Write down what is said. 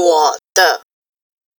我的